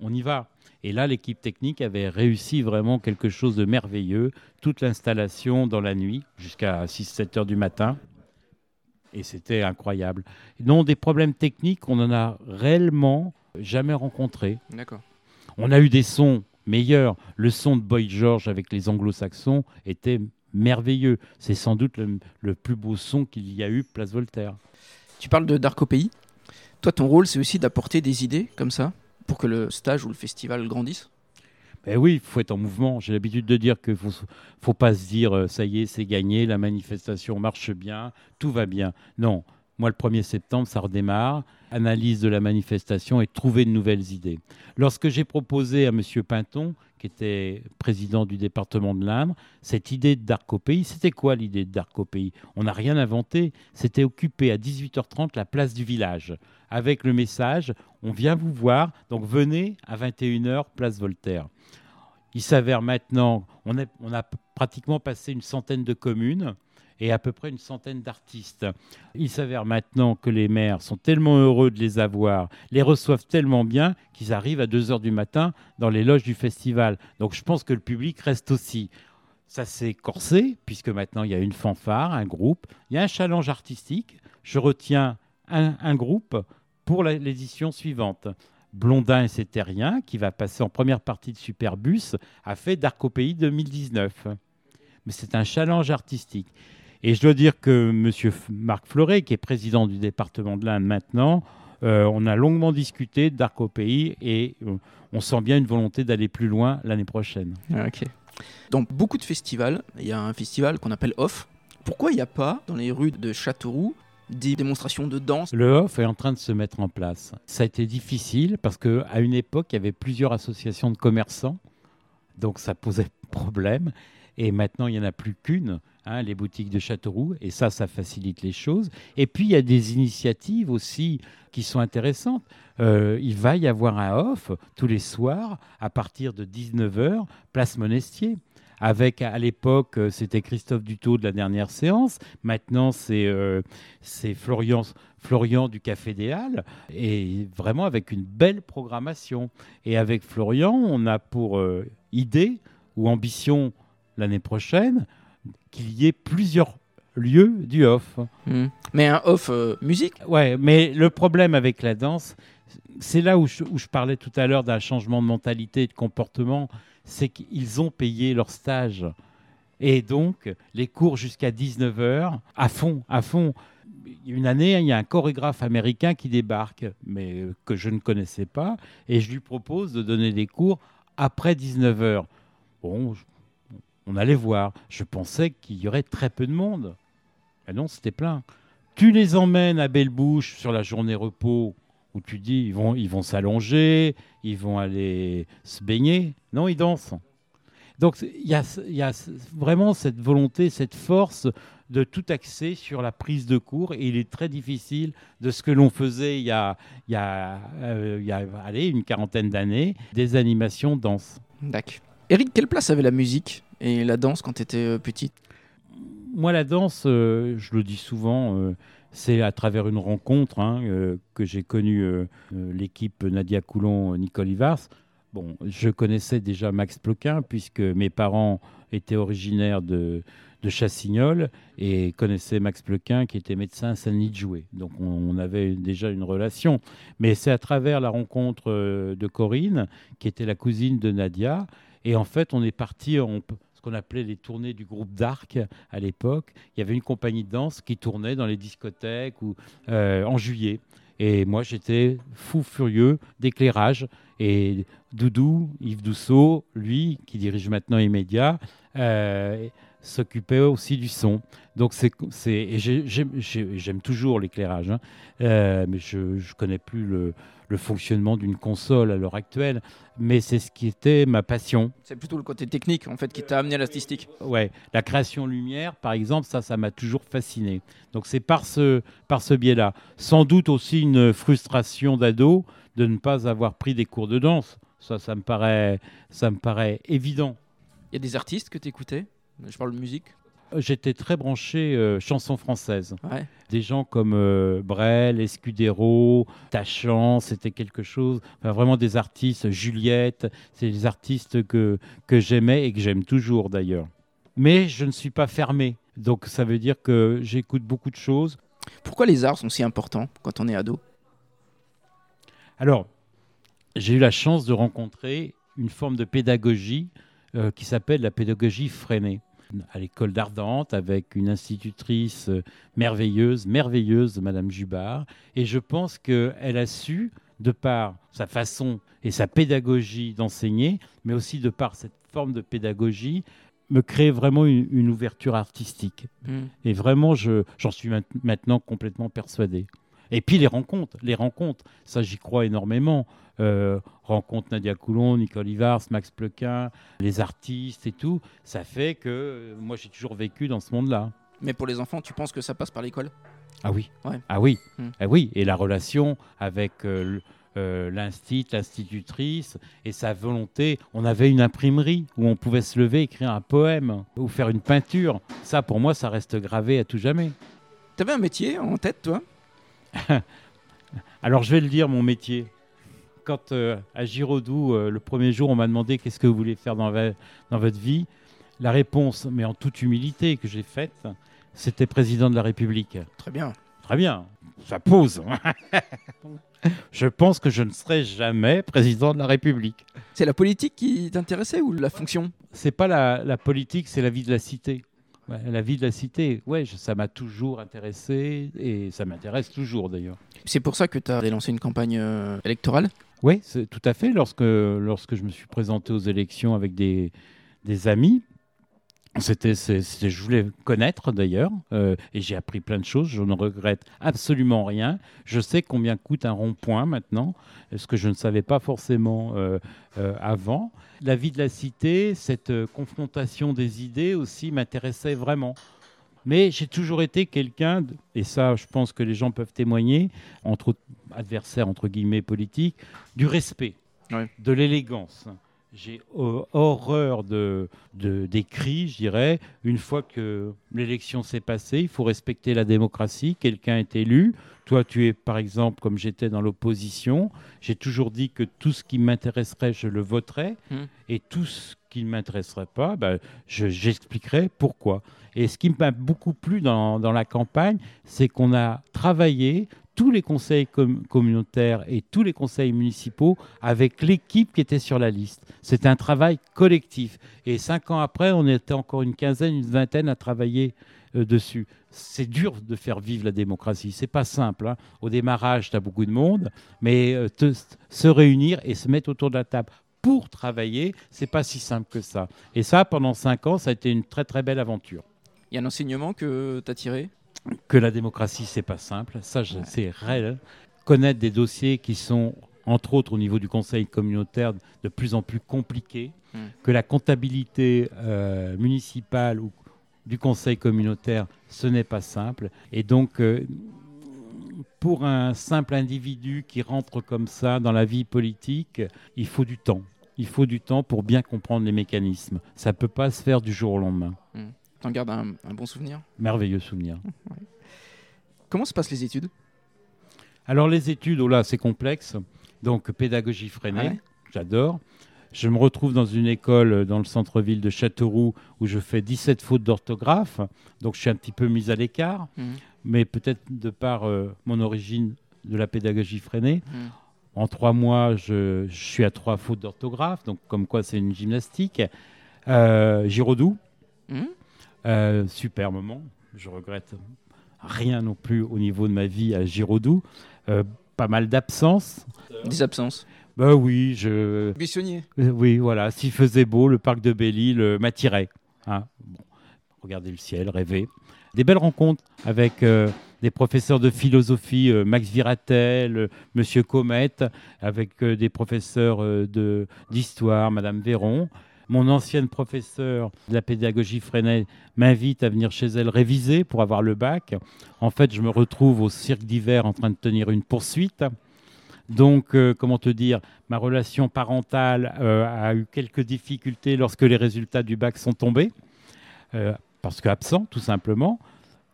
on y va. Et là, l'équipe technique avait réussi vraiment quelque chose de merveilleux. Toute l'installation dans la nuit, jusqu'à 6-7 heures du matin. Et c'était incroyable. Non, des problèmes techniques, on n'en a réellement jamais rencontrés. D'accord. On a eu des sons meilleurs. Le son de Boy George avec les anglo-saxons était merveilleux. C'est sans doute le, le plus beau son qu'il y a eu Place Voltaire. Tu parles de pays. Toi, ton rôle, c'est aussi d'apporter des idées comme ça pour que le stage ou le festival grandisse? Ben oui, il faut être en mouvement. J'ai l'habitude de dire qu'il ne faut, faut pas se dire euh, ça y est, c'est gagné, la manifestation marche bien, tout va bien. Non, moi le 1er septembre, ça redémarre, analyse de la manifestation et trouver de nouvelles idées. Lorsque j'ai proposé à M. Pinton, qui était président du département de l'Indre, cette idée de Dark au pays, c'était quoi l'idée de Dark au pays On n'a rien inventé, c'était occuper à 18h30 la place du village. Avec le message on vient vous voir, donc venez à 21h, place Voltaire. Il s'avère maintenant, on, on a pratiquement passé une centaine de communes et à peu près une centaine d'artistes. Il s'avère maintenant que les maires sont tellement heureux de les avoir, les reçoivent tellement bien qu'ils arrivent à 2h du matin dans les loges du festival. Donc je pense que le public reste aussi. Ça s'est corsé, puisque maintenant il y a une fanfare, un groupe, il y a un challenge artistique. Je retiens un, groupe pour l'édition suivante. Blondin et ses terriens, qui va passer en première partie de Superbus, a fait pays 2019. Mais c'est un challenge artistique. Et je dois dire que M. Marc Fleuret, qui est président du département de l'Inde maintenant, euh, on a longuement discuté de Dark au pays et euh, on sent bien une volonté d'aller plus loin l'année prochaine. Ok. Dans beaucoup de festivals, il y a un festival qu'on appelle Off. Pourquoi il n'y a pas dans les rues de Châteauroux des démonstrations de danse? Le off est en train de se mettre en place. Ça a été difficile parce qu'à une époque, il y avait plusieurs associations de commerçants, donc ça posait problème. Et maintenant, il n'y en a plus qu'une, hein, les boutiques de Châteauroux, et ça, ça facilite les choses. Et puis, il y a des initiatives aussi qui sont intéressantes. Euh, il va y avoir un off tous les soirs à partir de 19h, place Monestier. Avec, à l'époque, euh, c'était Christophe Dutot de la dernière séance. Maintenant, c'est euh, Florian, du Café des Halles. Et vraiment avec une belle programmation. Et avec Florian, on a pour idée ou ambition l'année prochaine qu'il y ait plusieurs lieux du off. Hmm. Mais un off euh, musique Ouais, mais le problème avec la danse, c'est là où je, où je parlais tout à l'heure d'un changement de mentalité et de comportement, c'est qu'ils ont payé leur stage. Et donc, les cours jusqu'à 19h, à fond, à fond. Une année, il y a un chorégraphe américain qui débarque, mais euh, que je ne connaissais pas, et je lui propose de donner des cours après 19h. Bon, on allait voir. Je pensais qu'il y aurait très peu de monde. Non, c'était plein. Tu les emmènes à Belle-Bouche sur la journée repos, où tu dis ils vont ils vont s'allonger, ils vont aller se baigner. Non, ils dansent. Donc il y a, y a vraiment cette volonté, cette force de tout axer sur la prise de cours. Et il est très difficile de ce que l'on faisait il y a, il y a, euh, il y a allez, une quarantaine d'années, des animations danse. D'accord. Eric, quelle place avait la musique? Et la danse quand tu étais petite moi, la danse, euh, je le dis souvent, euh, c'est à travers une rencontre hein, euh, que j'ai connu euh, euh, l'équipe Nadia Coulon, Nicole Ivars. Bon, je connaissais déjà Max Ploquin puisque mes parents étaient originaires de, de Chassignol et connaissaient Max Ploquin qui était médecin à Saint-Denis-de-Jouet. Donc on, on avait déjà une relation. Mais c'est à travers la rencontre euh, de Corinne, qui était la cousine de Nadia. Et en fait, on est parti ce qu'on appelait les tournées du groupe d'Arc à l'époque. Il y avait une compagnie de danse qui tournait dans les discothèques ou, euh, en juillet. Et moi, j'étais fou furieux d'éclairage. Et Doudou, Yves Dousseau, lui, qui dirige maintenant Immédiat, euh, s'occupait aussi du son. Donc c'est, c'est j'aime toujours l'éclairage, hein. euh, mais je ne connais plus le, le fonctionnement d'une console à l'heure actuelle, mais c'est ce qui était ma passion. C'est plutôt le côté technique en fait qui t'a amené à l'artistique. Ouais, la création lumière, par exemple, ça, ça m'a toujours fasciné. Donc c'est par ce, par ce biais-là. Sans doute aussi une frustration d'ado de ne pas avoir pris des cours de danse. Ça, ça me paraît, ça me paraît évident. Il y a des artistes que tu écoutais Je parle de musique. J'étais très branché euh, chansons françaises. Des gens comme euh, Brel, Escudero, Tachant, c'était quelque chose. vraiment des artistes, Juliette, c'est des artistes que, que j'aimais et que j'aime toujours d'ailleurs. Mais je ne suis pas fermé. Donc ça veut dire que j'écoute beaucoup de choses. Pourquoi les arts sont si importants quand on est ado? Alors, j'ai eu la chance de rencontrer une forme de pédagogie euh, qui s'appelle la pédagogie freinée à l'école d'Ardente avec une institutrice euh, merveilleuse, merveilleuse, Madame Jubard. Et je pense qu'elle a su, de par sa façon et sa pédagogie d'enseigner, mais aussi de par cette forme de pédagogie, me créer vraiment une, ouverture artistique. Hmm. Et vraiment, j'en suis maintenant complètement persuadé. Et puis les rencontres, les rencontres, ça j'y crois énormément. Euh, rencontre Nadia Coulon, Nicole Ivars, Max Plequin, les artistes et tout, ça fait que euh, moi j'ai toujours vécu dans ce monde-là. Mais pour les enfants, tu penses que ça passe par l'école? Ah oui. Ah oui. Hmm. Ah oui. Et la relation avec euh, l'instit, l'institutrice et sa volonté. On avait une imprimerie où on pouvait se lever, écrire un poème ou faire une peinture. Ça, pour moi, ça reste gravé à tout jamais. Tu avais un métier en tête, toi? Alors, je vais le dire, mon métier quand euh, à Giraudoux, euh, le premier jour, on m'a demandé qu'est-ce que vous voulez faire dans, dans votre vie, la réponse, mais en toute humilité que j'ai faite, c'était président de la République. Très bien. Très bien. Ça pose. je pense que je ne serai jamais président de la République. C'est la politique qui t'intéressait ou la fonction? C'est pas la, la politique, c'est la vie de la cité. La vie de la cité, ouais, ça m'a toujours intéressé et ça m'intéresse toujours d'ailleurs. C'est pour ça que tu as lancé une campagne euh, électorale? Oui, tout à fait. Lorsque, lorsque je me suis présenté aux élections avec des, des amis, c'était, je voulais connaître d'ailleurs, euh, et j'ai appris plein de choses. Je ne regrette absolument rien. Je sais combien coûte un rond-point maintenant, ce que je ne savais pas forcément euh, euh, avant. La vie de la cité, cette confrontation des idées aussi m'intéressait vraiment. Mais j'ai toujours été quelqu'un, et ça je pense que les gens peuvent témoigner, entre adversaires, entre guillemets, politiques, du respect, de l'élégance. J'ai horreur de, de, des cris, je dirais. Une fois que l'élection s'est passée, il faut respecter la démocratie. Quelqu'un est élu. Toi, tu es, par exemple, comme j'étais dans l'opposition. J'ai toujours dit que tout ce qui m'intéresserait, je le voterais. Hum. Et tout ce qui ne m'intéresserait pas, ben, j'expliquerai pourquoi. Et ce qui m'a beaucoup plu dans, dans la campagne, c'est qu'on a travaillé tous les conseils communautaires et tous les conseils municipaux avec l'équipe qui était sur la liste. C'était un travail collectif. Et cinq ans après, on était encore une quinzaine, une vingtaine à travailler euh, dessus. C'est dur de faire vivre la démocratie. C'est pas simple. Hein. Au démarrage, tu as beaucoup de monde, mais euh, se réunir et se mettre autour de la table pour travailler, c'est pas si simple que ça. Et ça, pendant cinq ans, ça a été une très très belle aventure. Il y a un enseignement que tu as tiré? Que la démocratie, c'est pas simple. Ça, c'est réel. Connaître des dossiers qui sont, entre autres, au niveau du conseil communautaire, de plus en plus compliqués. Que la comptabilité euh, municipale ou du conseil communautaire, ce n'est pas simple. Et donc, euh, pour un simple individu qui rentre comme ça dans la vie politique, il faut du temps. Il faut du temps pour bien comprendre les mécanismes. Ça ne peut pas se faire du jour au lendemain. Hmm. T'en gardes un, bon souvenir? Merveilleux souvenir. Comment se passent les études? Alors les études, oh là, c'est complexe. Donc pédagogie freinée, j'adore. Je me retrouve dans une école dans le centre-ville de Châteauroux où je fais 17 fautes d'orthographe. Donc je suis un petit peu mise à l'écart. Mmh. Mais peut-être de par euh, mon origine de la pédagogie freinée. Mmh. En trois mois, je, suis à trois fautes d'orthographe. Donc comme quoi c'est une gymnastique. Euh, Giraudoux, Mmh. Euh, super moment. Je regrette rien non plus au niveau de ma vie à Giraudoux. Euh, pas mal d'absences. Des absences. Bah oui, je. Buissonnier. Euh, Oui, voilà. S'il faisait beau, le parc de Belle-Île m'attirait. Hein. Bon. Regarder le ciel, rêver. Des belles rencontres avec euh, des professeurs de philosophie, euh, Max Viratel, euh, Monsieur Comet, avec euh, des professeurs euh, de- d'histoire, Madame Véron. Mon ancienne professeure de la pédagogie Freinet m'invite à venir chez elle réviser pour avoir le bac. En fait, je me retrouve au cirque d'hiver en train de tenir une poursuite. Donc, euh, comment te dire, ma relation parentale euh, a eu quelques difficultés lorsque les résultats du bac sont tombés, euh, parce que absent, tout simplement.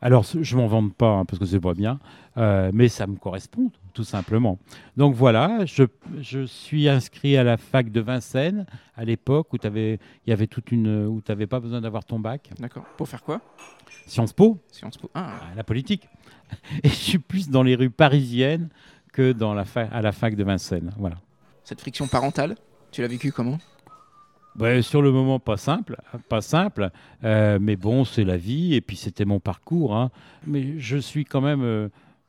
Alors, je m'en vante pas, hein, parce que c'est pas bien, euh, mais ça me correspond, tout simplement. Donc voilà, je, je suis inscrit à la fac de Vincennes à l'époque où t'avais- il y avait toute une, où tu n'avais pas besoin d'avoir ton bac. D'accord. Pour faire quoi? Sciences Po, Sciences Po. Ah, à la politique. Et je suis plus dans les rues parisiennes que dans la fa- à la fac de Vincennes. Voilà. cette friction parentale, tu l'as vécu comment? Sur le moment, pas simple, pas simple, euh, mais bon, c'est la vie, et puis c'était mon parcours. hein. Mais je suis quand même, euh,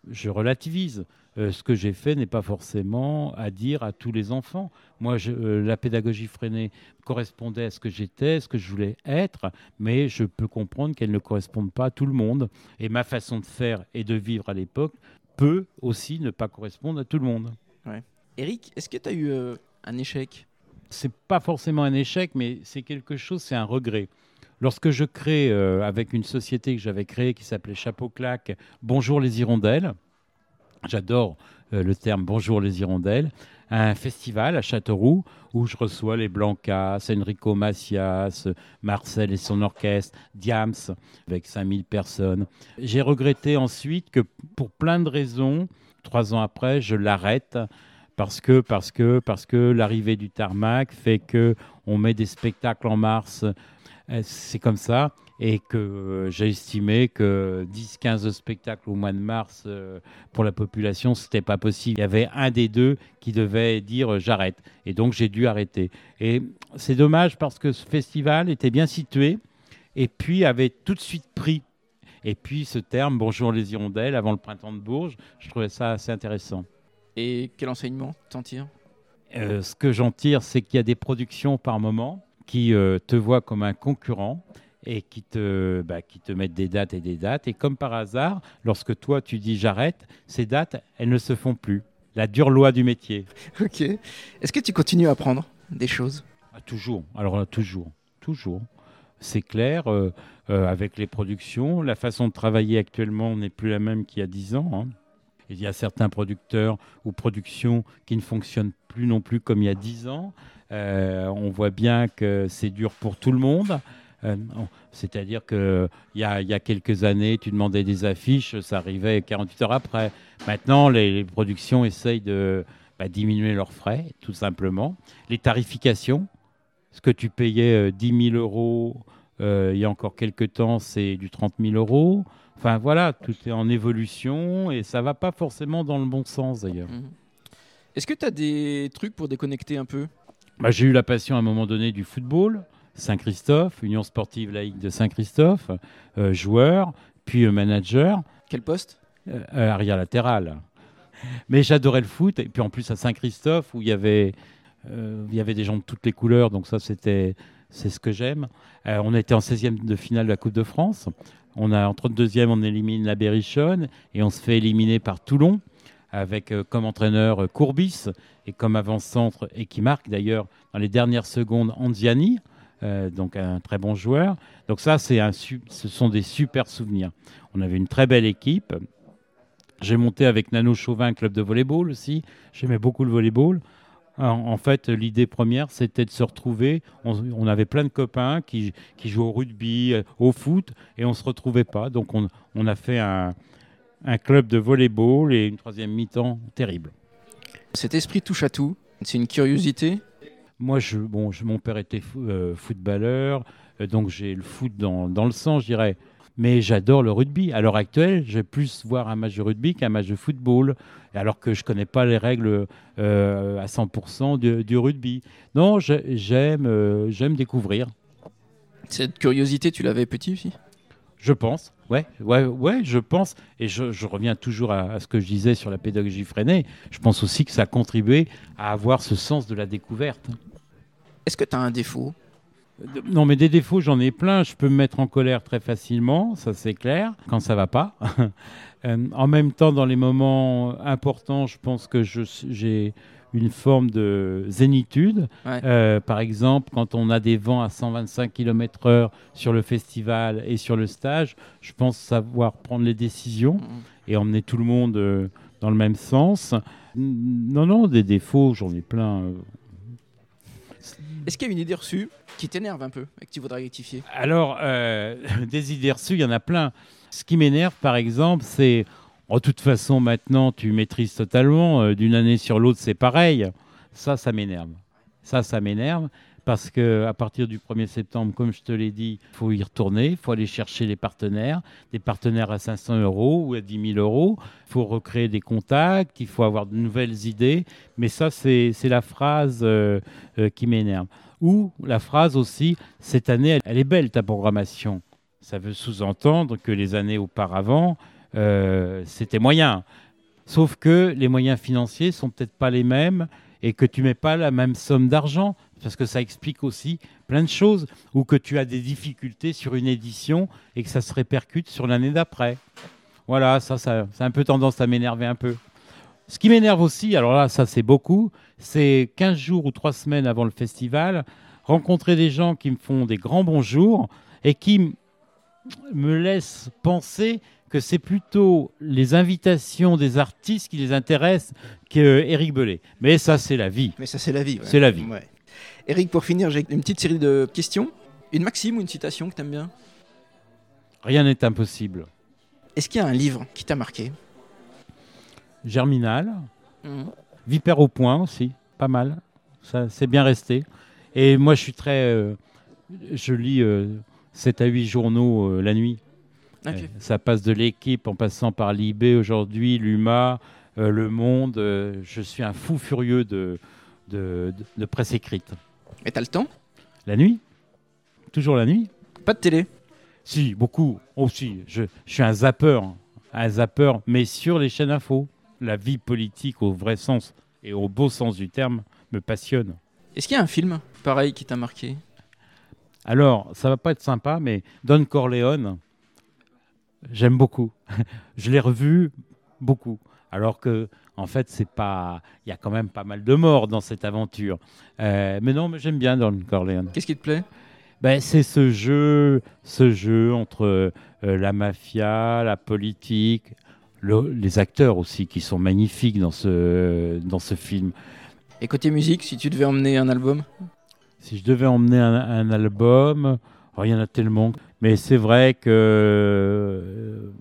je relativise. Euh, ce que j'ai fait n'est pas forcément à dire à tous les enfants. Moi, la pédagogie freinée correspondait à ce que j'étais, ce que je voulais être, mais je peux comprendre qu'elle ne corresponde pas à tout le monde. Et ma façon de faire et de vivre à l'époque peut aussi ne pas correspondre à tout le monde. Eric, est-ce que tu as eu un échec? C'est pas forcément un échec, mais c'est quelque chose, c'est un regret. Lorsque je crée, euh, avec une société que j'avais créée qui s'appelait Chapeau Claque, Bonjour les Hirondelles, j'adore euh, le terme Bonjour les Hirondelles, un festival à Châteauroux où je reçois les Blancas, Enrico Macias, Marcel et son orchestre, Diams, avec 5000 personnes. J'ai regretté ensuite que pour plein de raisons, trois ans après, je l'arrête parce que parce que parce que l'arrivée du tarmac fait que on met des spectacles en mars Euh, c'est comme ça et que euh, j'ai estimé que 10 15 spectacles au mois de mars euh, pour la population c'était pas possible. Il y avait un des deux qui devait dire j'arrête. Et donc j'ai dû arrêter. Et c'est dommage parce que ce festival était bien situé et puis avait tout de suite pris. Et puis ce terme bonjour les hirondelles avant le printemps de Bourges je trouvais ça assez intéressant Et quel enseignement t'en tires euh, ce que j'en tire, c'est qu'il y a des productions par moment qui euh, te voient comme un concurrent et qui te, bah, qui te mettent des dates et des dates. Et comme par hasard, lorsque toi tu dis j'arrête, ces dates, elles ne se font plus. La dure loi du métier. Ok. Est-ce que tu continues à apprendre des choses? Ah, toujours. Alors toujours. Toujours. C'est clair, euh, euh, avec les productions, la façon de travailler actuellement n'est plus la même qu'il y a 10 ans. hein. Il y a certains producteurs ou productions qui ne fonctionnent plus non plus comme il y a 10 ans. Euh, on voit bien que c'est dur pour tout le monde. Euh, C'est-à-dire qu'il y y a quelques années, tu demandais des affiches, ça arrivait 48 heures après. Maintenant, les, productions essayent de bah, diminuer leurs frais, tout simplement. Les tarifications, ce que tu payais euh, 10 000 euros euh, il y a encore quelques temps, c'est du 30 000 euros. Enfin voilà, tout est en évolution et ça va pas forcément dans le bon sens d'ailleurs. Mhm. Est-ce que tu as des trucs pour déconnecter un peu? Bah, j'ai eu la passion à un moment donné du football, Saint-Christophe, Union sportive laïque de Saint-Christophe, euh, joueur, puis euh, manager, Quel poste? Euh, euh, arrière latéral. Mais j'adorais le foot et puis en plus à Saint-Christophe où il y avait euh, il y avait des gens de toutes les couleurs, donc ça c'était c'est ce que j'aime. Euh, on était en 16e de finale de la Coupe de France. On a en 32e on élimine la Berrichonne et on se fait éliminer par Toulon avec euh, comme entraîneur euh, Courbis et comme avant-centre et qui marque d'ailleurs dans les dernières secondes Anziani, donc un très bon joueur. Donc ça c'est un ce sont des super souvenirs. On avait une très belle équipe. J'ai monté avec Nano Chauvin un club de volleyball aussi. J'aimais beaucoup le volleyball. En, fait, l'idée première, c'était de se retrouver. On, on avait plein de copains qui, qui jouaient au rugby, euh, au foot, et on ne se retrouvait pas. Donc, on, on a fait un, un club de volleyball et une troisième mi-temps terrible. Cet esprit touche à tout, c'est une curiosité. Moi, je, bon, je- mon père était euh, footballeur, euh, donc j'ai le foot dans, dans le sang, je dirais. Mais j'adore le rugby. À l'heure actuelle, je vais plus voir un match de rugby qu'un match de football, alors que je ne connais pas les règles euh, à 100% du, du rugby. Non, j'aime euh, j'aime découvrir. Cette curiosité, tu l'avais petit aussi? Je pense, ouais, ouais, ouais, je pense. Et je, je reviens toujours à, à, ce que je disais sur la pédagogie freinée. Je pense aussi que ça a contribué à avoir ce sens de la découverte. Est-ce que tu as un défaut? Non, mais des défauts, j'en ai plein. Je peux me mettre en colère très facilement, ça c'est clair, quand ça va pas. euh, en même temps, dans les moments importants, je pense que j'ai une forme de zénitude. Ouais. Euh, par exemple, quand on a des vents à 125 km/h sur le festival et sur le stage, je pense savoir prendre les décisions Mhm. et emmener tout le monde euh, dans le même sens. Non, non, des défauts, j'en ai plein. Est-ce qu'il y a une idée reçue qui t'énerve un peu et que tu voudrais rectifier? Alors, euh, des idées reçues, il y en a plein. Ce qui m'énerve, par exemple, c'est. En toute façon, maintenant, tu maîtrises totalement. euh, D'une année sur l'autre, c'est pareil. Ça, ça m'énerve. Ça, ça m'énerve. Parce que à partir du 1er septembre, comme je te l'ai dit, il faut y retourner, il faut aller chercher les partenaires, des partenaires à 500 euros ou à 10 000 euros. Il faut recréer des contacts, il faut avoir de nouvelles idées. Mais ça, c'est la phrase euh, euh, qui m'énerve. Ou la phrase aussi, cette année, elle, elle est belle ta programmation. Ça veut sous-entendre que les années auparavant, euh, c'était moyen. Sauf que les moyens financiers sont peut-être pas les mêmes et que tu mets pas la même somme d'argent parce que ça explique aussi plein de choses ou que tu as des difficultés sur une édition et que ça se répercute sur l'année d'après. Voilà, ça, ça, a un peu tendance à m'énerver un peu. Ce qui m'énerve aussi, alors là, ça c'est beaucoup, c'est 15 jours ou 3 semaines avant le festival, rencontrer des gens qui me font des grands bonjours et qui me laissent penser que c'est plutôt les invitations des artistes qui les intéressent qu'Éric Bellet. Mais ça, c'est la vie. Mais ça, c'est la vie. ouais. C'est la vie. Ouais. Eric, pour finir, j'ai une petite série de questions. Une maxime ou une citation que t'aimes bien? Rien n'est impossible. Est-ce qu'il y a un livre qui t'a marqué? Germinal, Mhm. Vipère au point aussi, pas mal. Ça, c'est bien resté. Et moi, je suis très. euh, je lis euh, 7 à 8 journaux euh, la nuit. Euh, ça passe de l'équipe en passant par l'IB aujourd'hui, l'UMA, euh, Le Monde. euh, je suis un fou furieux de, de, de- de presse écrite. Et t'as le temps? La nuit? Toujours la nuit? Pas de télé? Si, beaucoup. Aussi. Je, je suis un zappeur. hein. Un zappeur, mais sur les chaînes info. La vie politique au vrai sens et au beau sens du terme me passionne. Est-ce qu'il y a un film pareil qui t'a marqué? Alors, ça va pas être sympa, mais Don Corleone, j'aime beaucoup. Je l'ai revu beaucoup. Alors que, en fait, c'est pas. Il y a quand même pas mal de morts dans cette aventure. Euh, mais non, mais j'aime bien Don Corleone. Qu'est-ce qui te plaît? Ben, c'est ce jeu, ce jeu entre euh, la mafia, la politique, le- les acteurs aussi qui sont magnifiques dans ce, dans ce film. Et côté musique, si tu devais emmener un album? Si je devais emmener un, un album, oh, il y en a tellement. Mais c'est vrai que euh,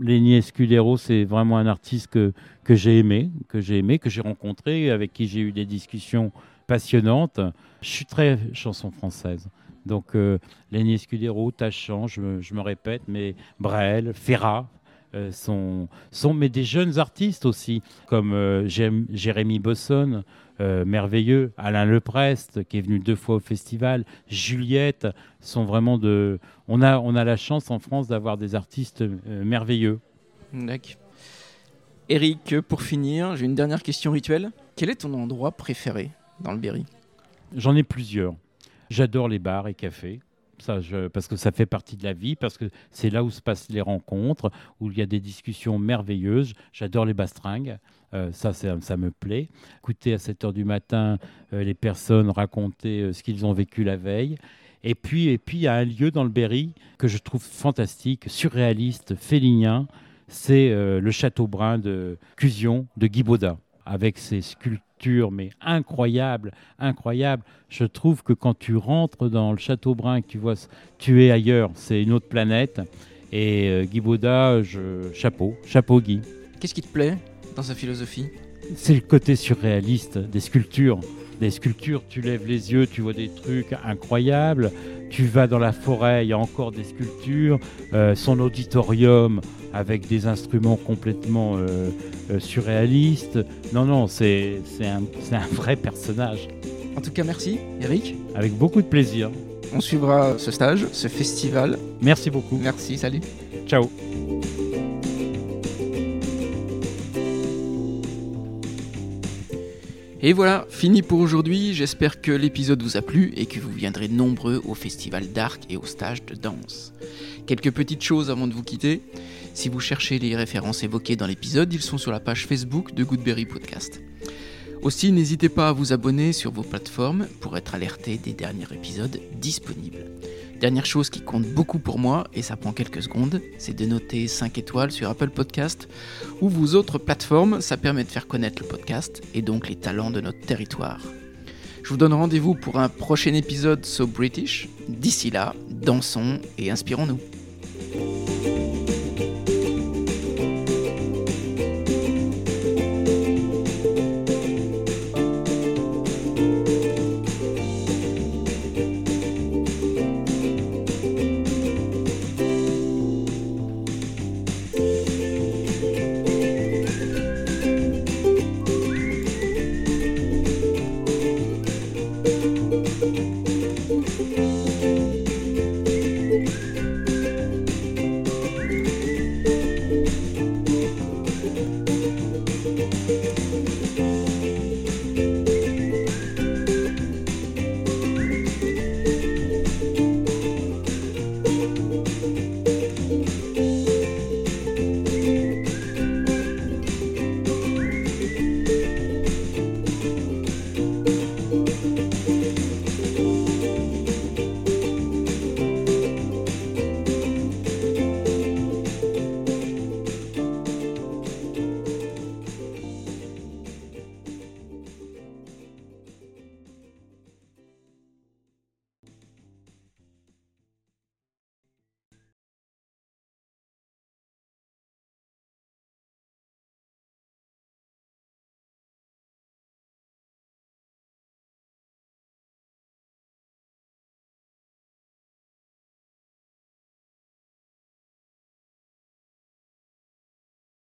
Lenny Escudero, c'est vraiment un artiste que, que j'ai aimé, que j'ai aimé, que j'ai rencontré, avec qui j'ai eu des discussions passionnantes. Je suis très chanson française. Donc euh, Lenny Escudero, Tachant, je, je me répète, mais Brel, Ferrat. euh, sont, sont mais des jeunes artistes aussi, comme euh, Jérémy Bosson, euh, merveilleux. Alain Leprest, qui est venu deux fois au festival. Juliette, sont vraiment de. On a, on a la chance en France d'avoir des artistes euh, merveilleux. D'accord. Eric, pour finir, j'ai une dernière question rituelle. Quel est ton endroit préféré dans le Berry? J'en ai plusieurs. J'adore les bars et cafés. Ça, je- parce que ça fait partie de la vie, parce que c'est là où se passent les rencontres, où il y a des discussions merveilleuses. J'adore les bastringues, Euh, ça, ça me plaît. Écouter à 7 heures du matin euh, les personnes raconter euh, ce qu'ils ont vécu la veille. Et puis, et puis, il y a un lieu dans le Berry que je trouve fantastique, surréaliste, félinien. C'est le Château Brun de Cusion de Guy Baudin, avec ses sculptures, mais incroyables, incroyables. Je trouve que quand tu rentres dans le Château Brun et que tu vois, tu es ailleurs, c'est une autre planète. Et Guy Baudin, chapeau, chapeau Guy. Qu'est-ce qui te plaît? Dans sa philosophie C'est le côté surréaliste des sculptures. Des sculptures, tu lèves les yeux, tu vois des trucs incroyables. Tu vas dans la forêt, il y a encore des sculptures. Euh, son auditorium avec des instruments complètement euh, euh, surréalistes. Non, non, c'est c'est un, c'est un vrai personnage. En tout cas, merci, Eric. Avec beaucoup de plaisir. On suivra ce stage, ce festival. Merci beaucoup. Merci, salut. Ciao. Et voilà, fini pour aujourd'hui. J'espère que l'épisode vous a plu et que vous viendrez nombreux au festival d'arc et au stage de danse. Quelques petites choses avant de vous quitter. Si vous cherchez les références évoquées dans l'épisode, ils sont sur la page Facebook de Goodberry Podcast. Aussi, n'hésitez pas à vous abonner sur vos plateformes pour être alerté des derniers épisodes disponibles. Dernière chose qui compte beaucoup pour moi, et ça prend quelques secondes, c'est de noter 5 étoiles sur Apple Podcast ou vos autres plateformes, ça permet de faire connaître le podcast et donc les talents de notre territoire. Je vous donne rendez-vous pour un prochain épisode So British. D'ici là, dansons et inspirons-nous.